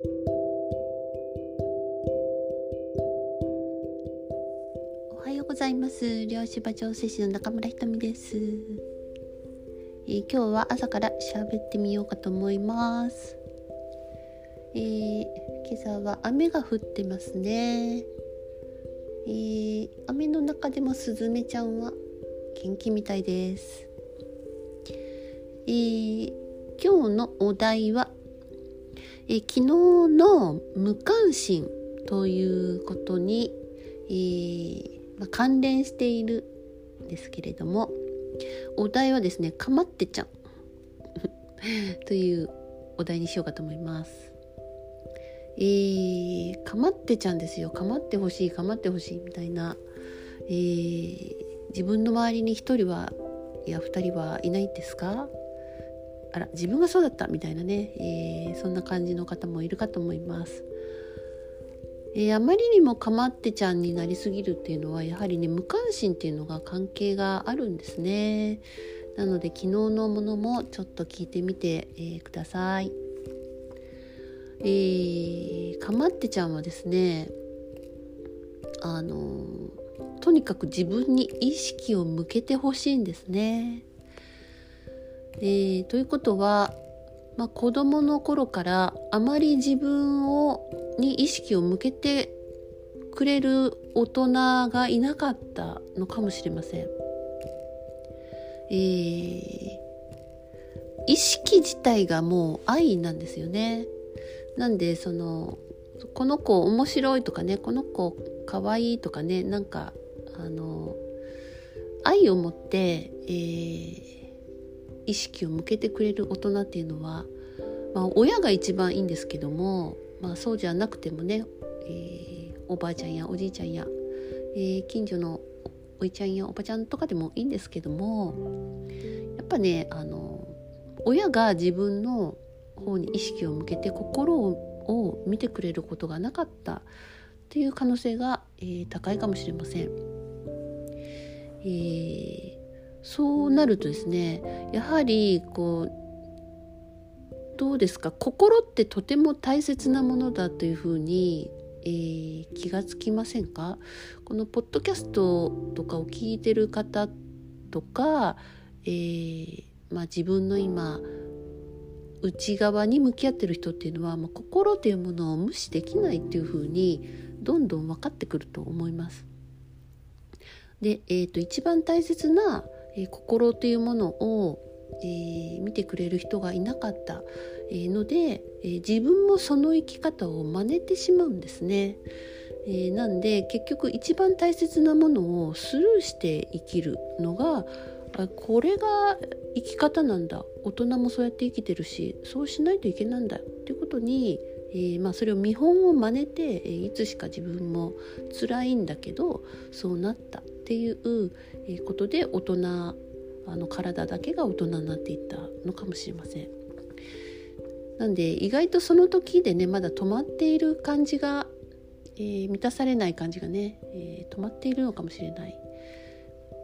おはようございます。漁師場調整師の中村ひとみです、えー、今日は朝から喋ってみようかと思います。えー、今朝は雨が降ってますね。えー、雨の中でもスズメちゃんは元気みたいです。えー、今日のお題は、え、昨日の無関心ということに、えー、まあ、関連しているんですけれどもお題はですねかまってちゃん というお題にしようかと思います。えー、かまってちゃんですよかまってほしいかまってほしいみたいな、えー、自分の周りに1人はいや2人はいないですか？あら自分がそうだったみたいなね、えー、そんな感じの方もいるかと思います。えー、あまりにもかまってちゃんになりすぎるっていうのはやはりね無関心っていうのが関係があるんですね。なので昨日のものもちょっと聞いてみて、えー、ください。えー、かまってちゃんはですねあのとにかく自分に意識を向けてほしいんですね。えー、ということは、まあ、子供の頃からあまり自分をに意識を向けてくれる大人がいなかったのかもしれません。えー、意識自体がもう愛なんですよね。なんでそのこの子面白いとかねこの子かわいいとかねなんかあの愛を持って、えー、意識を向けてくれる大人っていうのは、まあ、親が一番いいんですけども、まあ、そうじゃなくてもね、えー、おばあちゃんやおじいちゃんや、えー、近所のおいちゃんやおばちゃんとかでもいいんですけどもやっぱねあの親が自分の方に意識を向けて心を見てくれることがなかったっていう可能性が、えー、高いかもしれません。えーそうなるとですねやはりこうどうですか心ってとても大切なものだというふうに、えー、気がつきませんか？このポッドキャストとかを聞いてる方とか、えー、まあ、自分の今内側に向き合ってる人っていうのは、まあ、心というものを無視できないっていうふうにどんどん分かってくると思います。で、えーと一番大切なえー、心というものを、えー、見てくれる人がいなかった、ので、え自分もその生き方を真似てしまうんですね。えなんで結局一番大切なものをスルーして生きるのがこれが生き方なんだ大人もそうやって生きてるしそうしないといけないんだっていうことに、えー、まあ、それを見本を真似て、え、いつしか自分も辛いんだけどそうなったっていうことで大人あの体だけが大人になっていったのかもしれません。なんで意外とその時でねまだ止まっている感じが、えー、満たされない感じがね、えー、止まっているのかもしれない。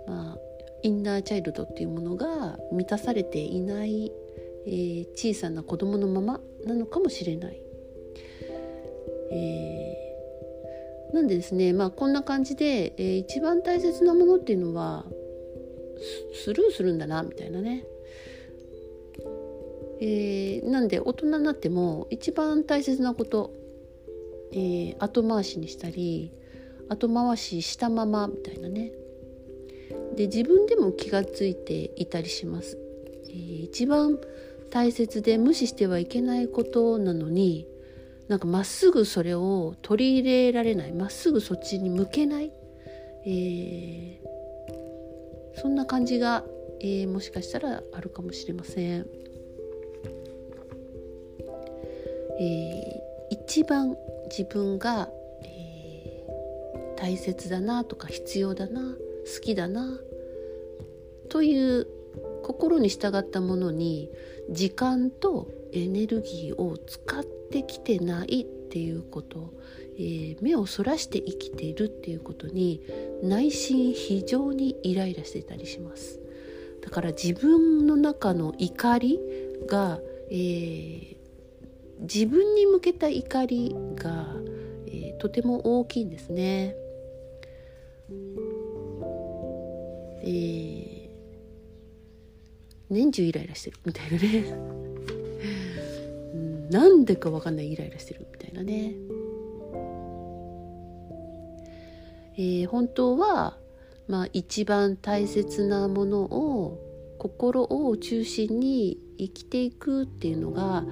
まあインナーチャイルドっていうものが満たされていない、えー、小さな子供のままなのかもしれない。えーなんでですねまあこんな感じで、えー、一番大切なものっていうのはスルーするんだなみたいなね。えー、なんで大人になっても一番大切なこと、えー、後回しにしたり後回ししたままみたいなねで自分でも気が付いていたりします、えー、一番大切で無視してはいけないことなのになんかまっすぐそれを取り入れられないまっすぐそっちに向けない、えー、そんな感じが、えー、もしかしたらあるかもしれません。えー、一番自分が、えー、大切だなとか必要だな好きだなという心に従ったものに時間とエネルギーを使ってきてないっていうこと、えー、目をそらして生きているっていうことに内心非常にイライラしてたりしますだから自分の中の怒りが、えー、自分に向けた怒りが、えー、とても大きいんですね。えー、年中イライラしてるみたいなね、なんでか分かんないイライラしてるみたいなね。えー、本当は、まあ、一番大切なものを心を中心に生きていくっていうのが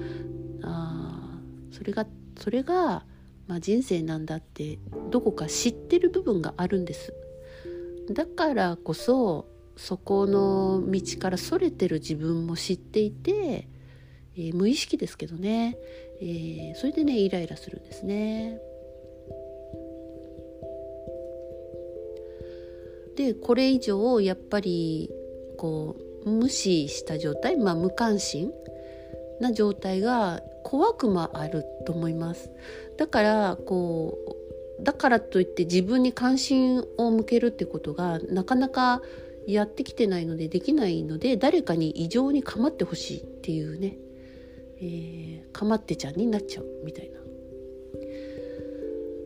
あそれがそれが、まあ、人生なんだってどこか知ってる部分があるんです。だからこそそこの道からそれてる自分も知っていて、えー、無意識ですけどね、えー、それでねイライラするんですね。でこれ以上やっぱりこう無視した状態、まあ、無関心な状態が怖くもあると思います。だからこうだからといって自分に関心を向けるってことがなかなかやってきてないのでできないので誰かに異常に構ってほしいっていうね、えー、構ってちゃんになっちゃうみたいな。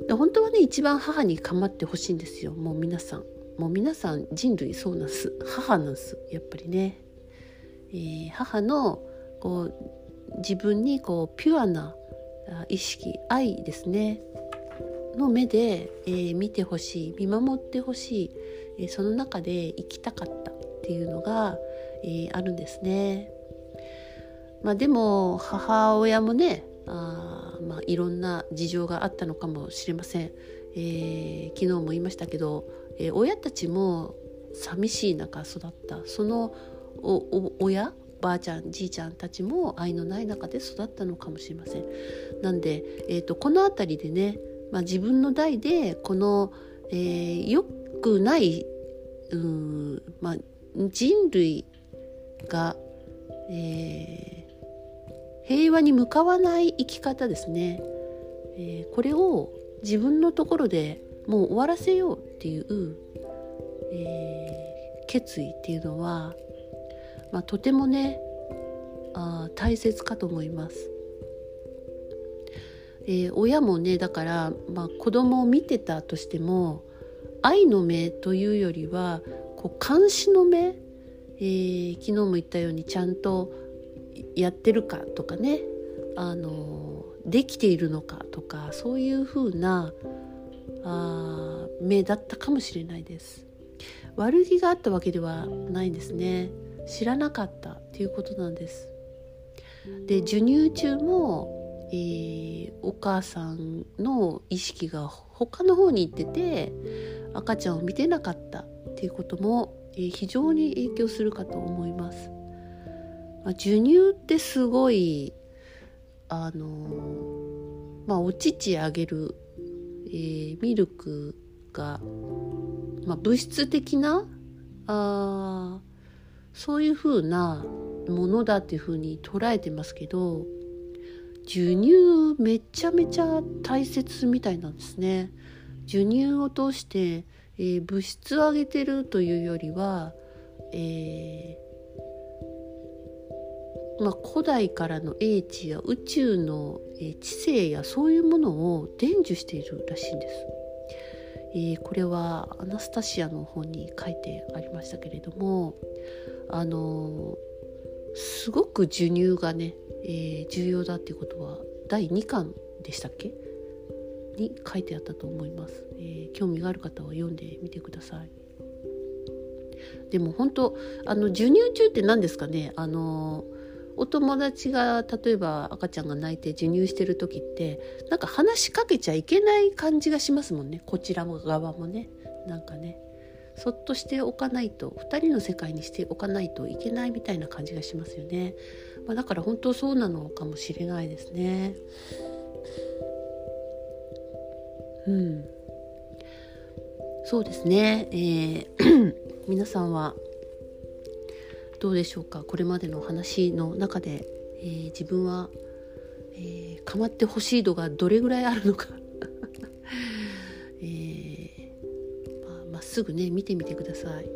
で本当はね一番母に構ってほしいんですよ。もう皆さん。もう皆さん人類そうなんす。母なんです。やっぱりね、えー、母のこう自分にこうピュアな意識愛ですね。の目で、えー、見てほしい。見守ってほしい、えー、その中で生きたかったっていうのが、えー、あるんですね。まあ、でも母親もねあ、まあ、いろんな事情があったのかもしれません。えー昨日も言いましたけどえー、親たちも寂しい中育ったその親ばあちゃんじいちゃんたちも愛のない中で育ったのかもしれません。なんで、えーと、この辺りでね、まあ、自分の代でこの、えー、よくないうん、まあ、人類が、えー、平和に向かわない生き方ですね、えー、これを自分のところでもう終わらせようっていう、えー、決意っていうのは、まあ、とてもねあ大切かと思います。えー、親もねだから、まあ、子供を見てたとしても愛の目というよりはこう監視の目、えー、昨日も言ったようにちゃんとやってるかとかね。あのできているのかとかそういうふうなあ目だったかもしれないです。悪気があったわけではないんですね。知らなかったっていうことなんです。で授乳中も、えー、お母さんの意識が他の方に行ってて赤ちゃんを見てなかったっていうことも、えー、非常に影響するかと思います、まあ、授乳ってすごいあのまあお乳あげるえー、ミルクが、まあ、物質的なあそういうふうなものだっていうふうに捉えてますけど授乳めちゃめちゃ大切みたいなんですね。授乳を通して、えー、物質を上げてるというよりは、えまあ、古代からの英知や宇宙の、知性やそういうものを伝授しているらしいんです。えー、これはアナスタシアの本に書いてありましたけれどもあのー、すごく授乳がね、えー、重要だっていうことは第2巻でしたっけ？に書いてあったと思います、え興味がある方は読んでみてください。でも本当あの授乳中って何ですかね？あのーお友達が例えば赤ちゃんが泣いて授乳してる時ってなんか話しかけちゃいけない感じがしますもんね。こちら側もね。なんかね。そっとしておかないと2人の世界にしておかないといけないみたいな感じがしますよね、まあ、だから本当そうなのかもしれないですね。うん。そうですね、えー 皆さんはどうでしょうか？これまでの話の中で、えー、自分は、えー、構ってほしい度がどれぐらいあるのか？えー、まあ、まっすぐね見てみてください、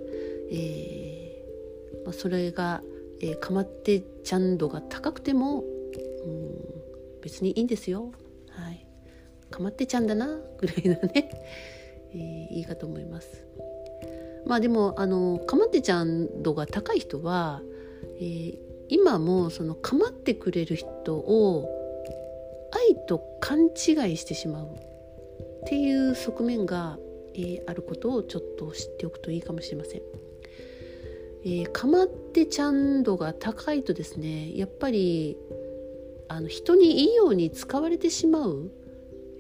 えまあ、それが、えー、構ってちゃん度が高くても、うん別にいいんですよ。はい、かまってちゃんだなぐらいのね、えー、いいかと思います。まあでもあのかまってちゃん度が高い人は、えー、今もそのかまってくれる人を愛と勘違いしてしまうっていう側面が、えー、あることをちょっと知っておくといいかもしれません。えー、かまってちゃん度が高いとですねやっぱりあの人にいいように使われてしまう、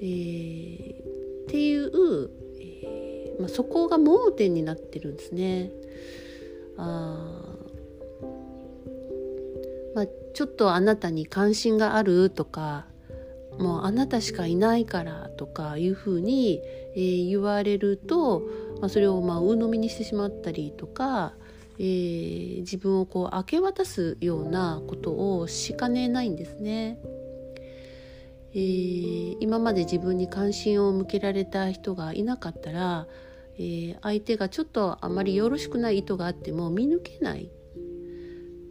えー、っていう、まあ、そこが盲点になってるんですね。あまあ、ちょっとあなたに関心があるとかもうあなたしかいないからとかいうふうに、えー、言われると、まあ、それをまあ鵜呑みにしてしまったりとか、えー、自分をこう明け渡すようなことをしかねないんですね。えー、今まで自分に関心を向けられた人がいなかったら、えー、相手がちょっとあまりよろしくない意図があっても見抜けない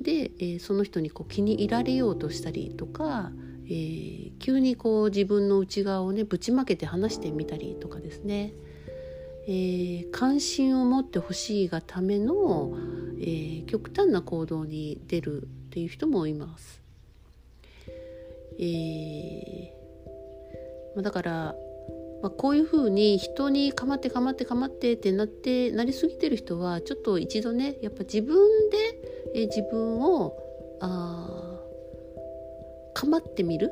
で、えー、その人にこう気に入られようとしたりとか、えー、急にこう自分の内側をねぶちまけて話してみたりとかですね、えー、関心を持ってほしいがための、え、極端な行動に出るっていう人もいます。えーま、だから、まあ、こういうふうに人に構って構って構ってってなってなりすぎてる人はちょっと一度ねやっぱ自分で、え、自分をあ構ってみる？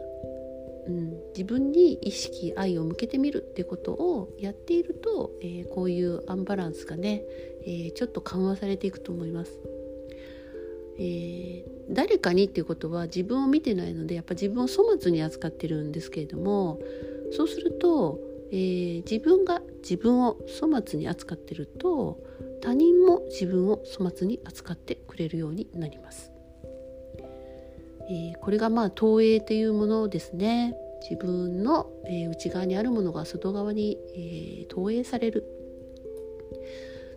うん、自分に意識愛を向けてみるってことをやっていると、えー、こういうアンバランスがね、えー、ちょっと緩和されていくと思います。えー、誰かにっていうことは自分を見てないのでやっぱ自分を粗末に扱ってるんですけれどもそうすると、えー、自分が自分を粗末に扱ってると他人も自分を粗末に扱ってくれるようになります。えー、これがまあ投影というものですね。自分の、えー、内側にあるものが外側に、えー、投影される。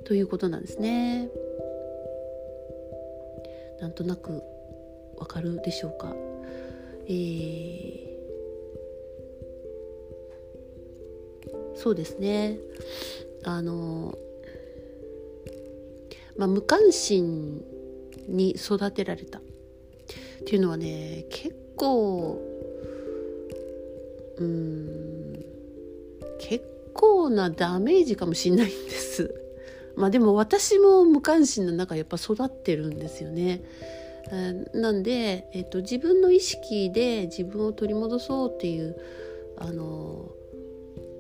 ということなんですね。なんとなくわかるでしょうか、えー、そうですねあのまあ無関心に育てられたっていうのはね結構うん結構なダメージかもしれないんです。まあでも私も無関心の中やっぱ育ってるんですよね。なんで、えっと、自分の意識で自分を取り戻そうっていうあの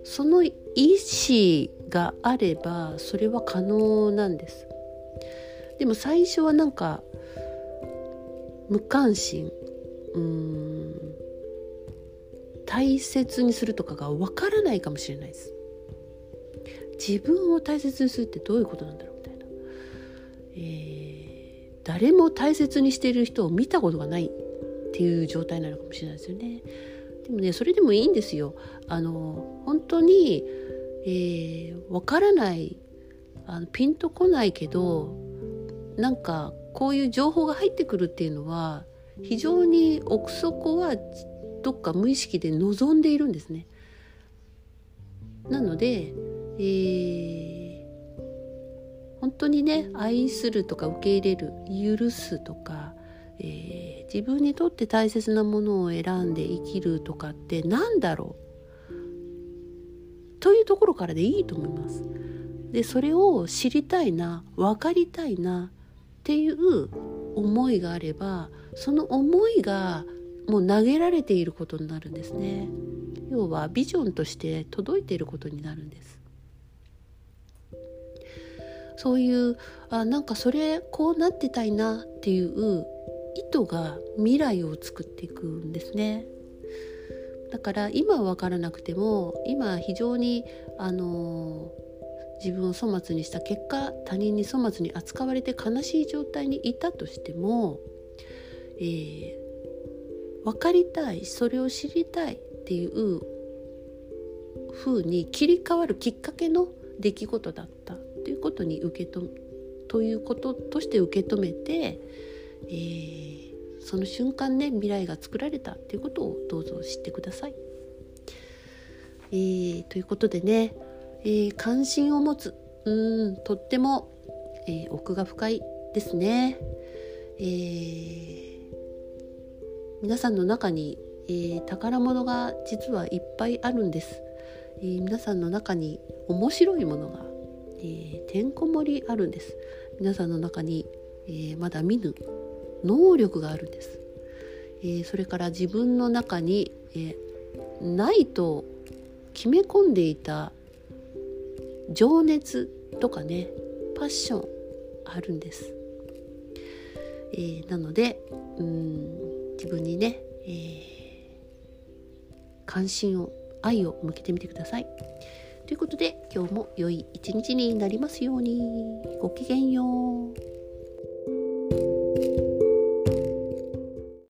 その意思があればそれは可能なんです。でも最初はなんか無関心。うん。大切にするとかがわからないかもしれないです。自分を大切にするってどういうことなんだろうみたいな、えー、誰も大切にしている人を見たことがないっていう状態なのかもしれないですよね。でもねそれでもいいんですよあの本当に、えー、わからないあのピンとこないけどなんかこういう情報が入ってくるっていうのは非常に奥底はどっか無意識で望んでいるんですね。なので、えー、本当にね愛するとか受け入れる許すとか、えー、自分にとって大切なものを選んで生きるとかって何だろう？というところからでいいと思います。でそれを知りたいな分かりたいなっていう思いがあればその思いがもう投げられていることになるんですね。要はビジョンとして届いていることになるんです。そういうあなんかそれこうなってたいなっていう意図が未来を作っていくんですね。だから今は分からなくても今非常にあの自分を粗末にした結果他人に粗末に扱われて悲しい状態にいたとしても、えー、分かりたいそれを知りたいっていう風に切り替わるきっかけの出来事だったということに受けとということとして受け止めて、えー、その瞬間ね未来が作られたっていうことをどうぞ知ってください。えー、ということでね、えー、関心を持つうんとっても、え、奥が深いですね。え、皆さんの中に、え、宝物が実はいっぱいあるんです。え、皆さんの中に面白いものが、え、てんこ盛りあるんです。皆さんの中に、え、まだ見ぬ能力があるんです。えー、それから自分の中に、えー、ないと決め込んでいた情熱とかねパッションあるんです。えー、なのでうん自分にね、えー、関心を愛を向けてみてください。ということで今日も良い一日になりますようにごきげんよう。